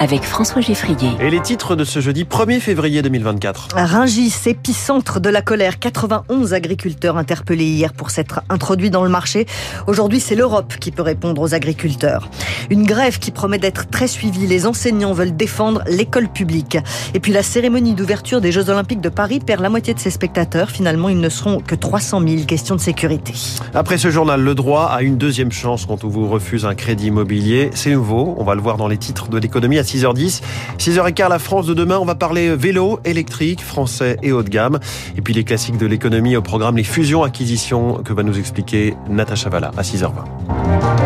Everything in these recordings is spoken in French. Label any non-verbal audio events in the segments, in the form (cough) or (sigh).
avec François Geffrier. Et les titres de ce jeudi 1er février 2024. Rungis, épicentre de la colère. 91 agriculteurs interpellés hier pour s'être introduits dans le marché. Aujourd'hui, c'est l'Europe qui peut répondre aux agriculteurs. Une grève qui promet d'être très suivie. Les enseignants veulent défendre l'école publique. Et puis la cérémonie d'ouverture des Jeux Olympiques de Paris perd la moitié de ses spectateurs. Finalement, ils ne seront que 300 000. Question de sécurité. Après ce journal, le droit a une deuxième chance quand on vous refuse un crédit immobilier. C'est nouveau. On va le voir dans les titres de l'économie à 6h10. 6h15, la France de demain, on va parler vélo, électrique, français et haut de gamme. Et puis les classiques de l'économie au programme, les fusions-acquisitions que va nous expliquer Natacha Valla à 6h20.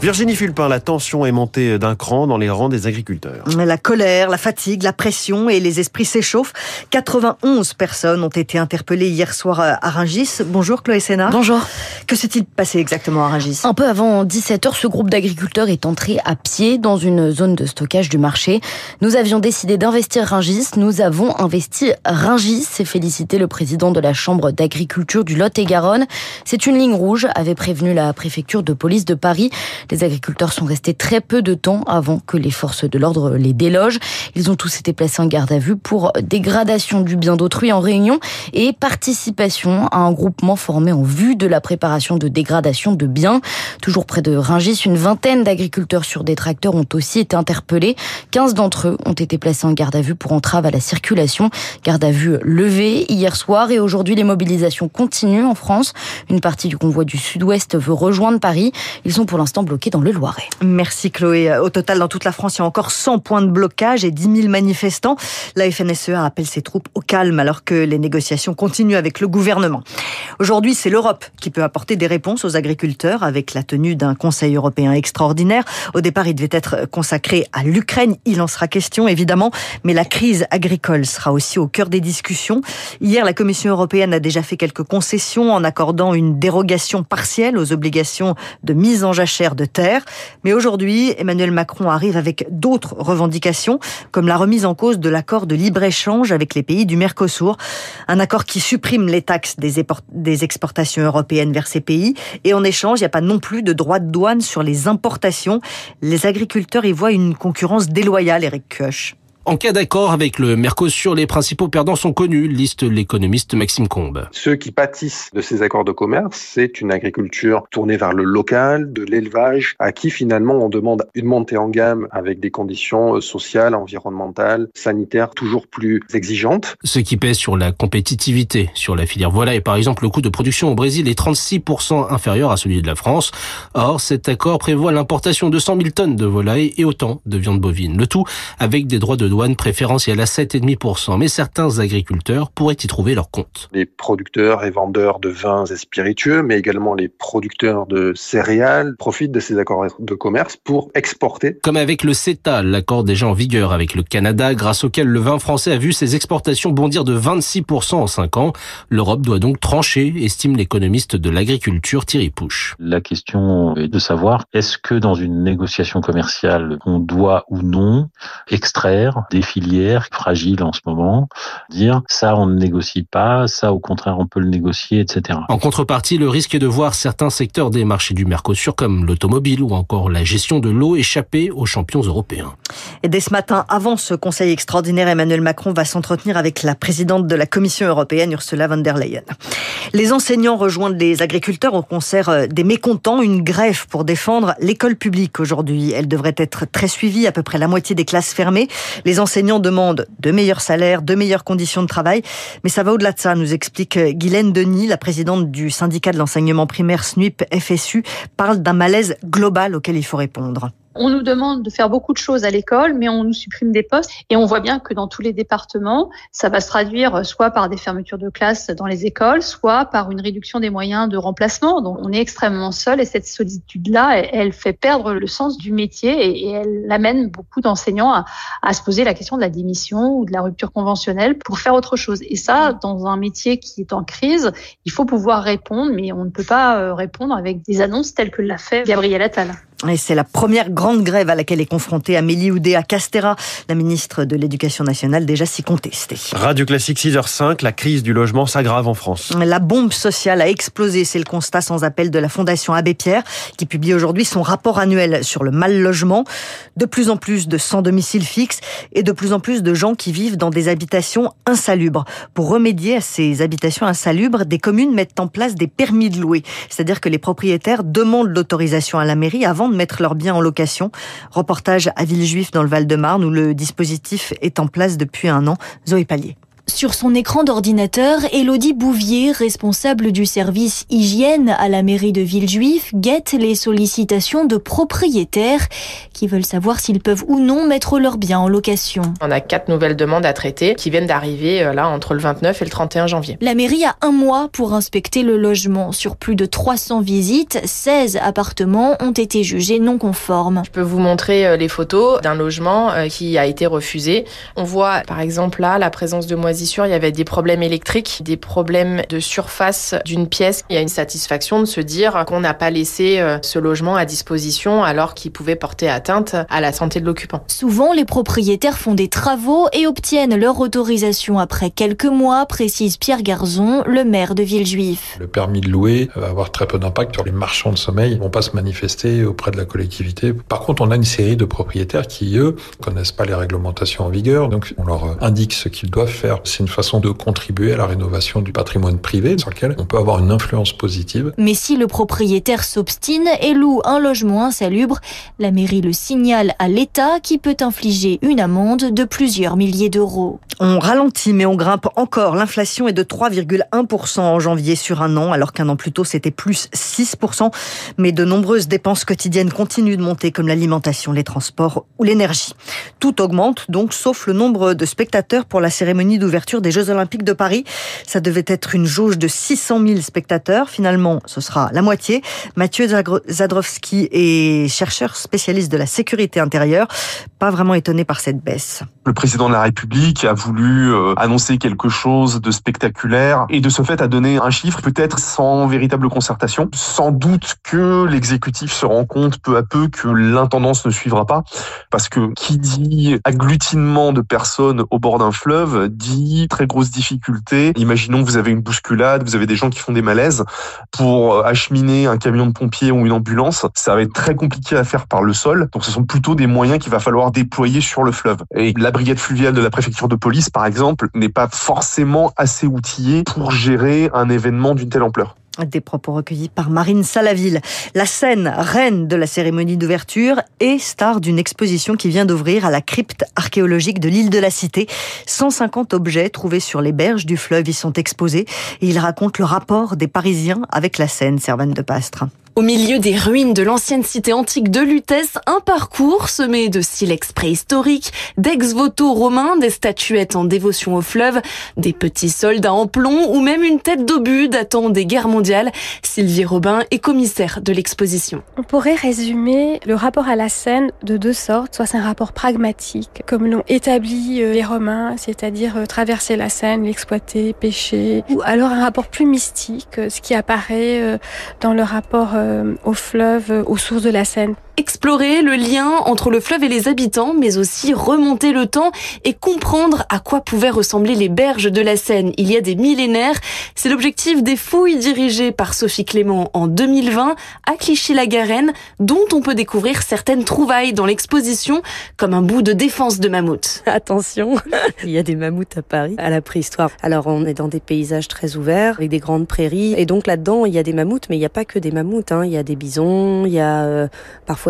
Virginie Fulpin, la tension est montée d'un cran dans les rangs des agriculteurs. La colère, la fatigue, la pression et les esprits s'échauffent. 91 personnes ont été interpellées hier soir à Rungis. Bonjour Chloé Sénat. Bonjour. Que s'est-il passé exactement à Rungis? Un peu avant 17h, ce groupe d'agriculteurs est entré à pied dans une zone de stockage du marché. Nous avions décidé d'investir Rungis. Nous avons investi Rungis, s'est félicité le président de la Chambre d'agriculture du Lot-et-Garonne. C'est une ligne rouge, avait prévenu la préfecture de police de Paris. Les agriculteurs sont restés très peu de temps avant que les forces de l'ordre les délogent. Ils ont tous été placés en garde à vue pour dégradation du bien d'autrui en réunion et participation à un groupement formé en vue de la préparation de dégradation de biens. Toujours près de Ringis, une vingtaine d'agriculteurs sur des tracteurs ont aussi été interpellés. 15 d'entre eux ont été placés en garde à vue pour entrave à la circulation. Garde à vue levée hier soir et aujourd'hui les mobilisations continuent en France. Une partie du convoi du Sud-Ouest veut rejoindre Paris. Ils sont pour l'instant bloqués Merci Chloé. Au total, dans toute la France, il y a encore 100 points de blocage et 10 000 manifestants. La FNSEA appelle ses troupes au calme alors que les négociations continuent avec le gouvernement. Aujourd'hui, c'est l'Europe qui peut apporter des réponses aux agriculteurs avec la tenue d'un Conseil européen extraordinaire. Au départ, il devait être consacré à l'Ukraine. Il en sera question, évidemment, mais la crise agricole sera aussi au cœur des discussions. Hier, la Commission européenne a déjà fait quelques concessions en accordant une dérogation partielle aux obligations de mise en jachère de Mais aujourd'hui, Emmanuel Macron arrive avec d'autres revendications, comme la remise en cause de l'accord de libre-échange avec les pays du Mercosur. Un accord qui supprime les taxes des exportations européennes vers ces pays. Et en échange, il n'y a pas non plus de droits de douane sur les importations. Les agriculteurs y voient une concurrence déloyale, Eric Koch. En cas d'accord avec le Mercosur, les principaux perdants sont connus, liste l'économiste Maxime Combe. Ceux qui pâtissent de ces accords de commerce, c'est une agriculture tournée vers le local, de l'élevage, à qui finalement on demande une montée en gamme avec des conditions sociales, environnementales, sanitaires toujours plus exigeantes. Ce qui pèse sur la compétitivité. Sur la filière volaille, par exemple, le coût de production au Brésil est 36% inférieur à celui de la France. Or, cet accord prévoit l'importation de 100 000 tonnes de volaille et autant de viande bovine. Le tout avec des droits de douane préférentielle à 7,5%, mais certains agriculteurs pourraient y trouver leur compte. Les producteurs et vendeurs de vins et spiritueux, mais également les producteurs de céréales profitent de ces accords de commerce pour exporter. Comme avec le CETA, l'accord déjà en vigueur avec le Canada, grâce auquel le vin français a vu ses exportations bondir de 26% en 5 ans. L'Europe doit donc trancher, estime l'économiste de l'agriculture Thierry Pouche. La question est de savoir, est-ce que dans une négociation commerciale, on doit ou non extraire des filières fragiles en ce moment, dire ça on ne négocie pas, ça au contraire on peut le négocier, etc. En contrepartie, le risque est de voir certains secteurs des marchés du Mercosur comme l'automobile ou encore la gestion de l'eau échapper aux champions européens. Et dès ce matin, avant ce conseil extraordinaire, Emmanuel Macron va s'entretenir avec la présidente de la Commission européenne, Ursula von der Leyen. Les enseignants rejoignent les agriculteurs au concert des mécontents, une grève pour défendre l'école publique aujourd'hui. Elle devrait être très suivie, à peu près la moitié des classes fermées. Les enseignants demandent de meilleurs salaires, de meilleures conditions de travail, mais ça va au-delà de ça, nous explique Guylaine Denis, la présidente du syndicat de l'enseignement primaire SNUIP FSU, parle d'un malaise global auquel il faut répondre. On nous demande de faire beaucoup de choses à l'école, mais on nous supprime des postes. Et on voit bien que dans tous les départements, ça va se traduire soit par des fermetures de classes dans les écoles, soit par une réduction des moyens de remplacement. Donc on est extrêmement seul et cette solitude-là, elle fait perdre le sens du métier et elle amène beaucoup d'enseignants à, à se poser la question de la démission ou de la rupture conventionnelle pour faire autre chose. Et ça, dans un métier qui est en crise, il faut pouvoir répondre, mais on ne peut pas répondre avec des annonces telles que l'a fait Gabriel Attal. Et c'est la première grande grève à laquelle est confrontée Amélie Oudéa Castera, la ministre de l'Éducation nationale, déjà si contestée. Radio Classique 6h05, la crise du logement s'aggrave en France. La bombe sociale a explosé, c'est le constat sans appel de la Fondation Abbé Pierre, qui publie aujourd'hui son rapport annuel sur le mal logement. De plus en plus de sans domicile fixe et de plus en plus de gens qui vivent dans des habitations insalubres. Pour remédier à ces habitations insalubres, des communes mettent en place des permis de louer. C'est-à-dire que les propriétaires demandent l'autorisation à la mairie avant de mettre leurs biens en location. Reportage à Villejuif dans le Val-de-Marne où le dispositif est en place depuis un an. Zoé Pallier. Sur son écran d'ordinateur, Elodie Bouvier, responsable du service hygiène à la mairie de Villejuif, guette les sollicitations de propriétaires qui veulent savoir s'ils peuvent ou non mettre leurs biens en location. On a quatre nouvelles demandes à traiter qui viennent d'arriver euh, là entre le 29 et le 31 janvier. La mairie a un mois pour inspecter le logement. Sur plus de 300 visites, 16 appartements ont été jugés non conformes. Je peux vous montrer euh, les photos d'un logement euh, qui a été refusé. On voit par exemple là la présence de moisissures il y avait des problèmes électriques, des problèmes de surface d'une pièce. Il y a une satisfaction de se dire qu'on n'a pas laissé ce logement à disposition alors qu'il pouvait porter atteinte à la santé de l'occupant. Souvent, les propriétaires font des travaux et obtiennent leur autorisation après quelques mois, précise Pierre Garzon, le maire de Villejuif. Le permis de louer va avoir très peu d'impact sur les marchands de sommeil. Ils vont pas se manifester auprès de la collectivité. Par contre, on a une série de propriétaires qui, eux, connaissent pas les réglementations en vigueur. Donc, on leur indique ce qu'ils doivent faire c'est une façon de contribuer à la rénovation du patrimoine privé sur lequel on peut avoir une influence positive. Mais si le propriétaire s'obstine et loue un logement insalubre, la mairie le signale à l'État qui peut infliger une amende de plusieurs milliers d'euros. On ralentit mais on grimpe encore. L'inflation est de 3,1% en janvier sur un an alors qu'un an plus tôt c'était plus 6%. Mais de nombreuses dépenses quotidiennes continuent de monter comme l'alimentation, les transports ou l'énergie. Tout augmente donc sauf le nombre de spectateurs pour la cérémonie d'ouverture des Jeux Olympiques de Paris. Ça devait être une jauge de 600 000 spectateurs. Finalement, ce sera la moitié. Mathieu Zadrowski est chercheur spécialiste de la sécurité intérieure. Pas vraiment étonné par cette baisse. Le président de la République a voulu euh, annoncer quelque chose de spectaculaire et de ce fait a donné un chiffre peut-être sans véritable concertation. Sans doute que l'exécutif se rend compte peu à peu que l'intendance ne suivra pas parce que qui dit agglutinement de personnes au bord d'un fleuve dit très grosse difficulté. Imaginons que vous avez une bousculade, vous avez des gens qui font des malaises. Pour euh, acheminer un camion de pompiers ou une ambulance, ça va être très compliqué à faire par le sol. Donc ce sont plutôt des moyens qu'il va falloir déployer sur le fleuve. Et la brigade fluviale de la préfecture de police, par exemple, n'est pas forcément assez outillée pour gérer un événement d'une telle ampleur. Des propos recueillis par Marine Salaville. La scène, reine de la cérémonie d'ouverture et star d'une exposition qui vient d'ouvrir à la crypte archéologique de l'île de la Cité. 150 objets trouvés sur les berges du fleuve y sont exposés et ils racontent le rapport des Parisiens avec la Seine, Servane de Pastre. Au milieu des ruines de l'ancienne cité antique de Lutèce, un parcours semé de silex préhistoriques, d'ex-voto romains, des statuettes en dévotion au fleuve, des petits soldats en plomb ou même une tête d'obus datant des guerres mondiales. Sylvie Robin est commissaire de l'exposition. On pourrait résumer le rapport à la scène de deux sortes. Soit c'est un rapport pragmatique, comme l'ont établi euh, les Romains, c'est-à-dire euh, traverser la Seine, l'exploiter, pêcher, ou alors un rapport plus mystique, euh, ce qui apparaît dans le rapport au fleuve, euh, aux sources de la Seine. Explorer le lien entre le fleuve et les habitants, mais aussi remonter le temps et comprendre à quoi pouvaient ressembler les berges de la Seine il y a des millénaires. C'est l'objectif des fouilles dirigées par Sophie Clément en 2020 à Clichy-la-Garenne, dont on peut découvrir certaines trouvailles dans l'exposition, comme un bout de défense de mammouth. Attention, (laughs) il y a des mammouths à Paris, à la préhistoire. Alors on est dans des paysages très ouverts, avec des grandes prairies, et donc là-dedans il y a des mammouths, mais il n'y a pas que des mammouths. Hein. Il y a des bisons, il y a euh,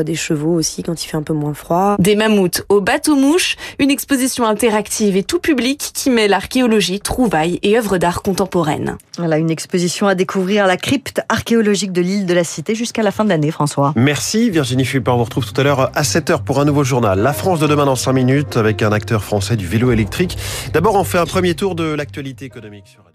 parfois des chevaux aussi quand il fait un peu moins froid. Des mammouths au bateau-mouche, une exposition interactive et tout public qui mêle archéologie, trouvailles et œuvres d'art contemporaines. Voilà une exposition à découvrir à la crypte archéologique de l'île de la Cité jusqu'à la fin de l'année, François. Merci Virginie Fulpin. On vous retrouve tout à l'heure à 7h pour un nouveau journal. La France de demain dans 5 minutes avec un acteur français du vélo électrique. D'abord, on fait un premier tour de l'actualité économique sur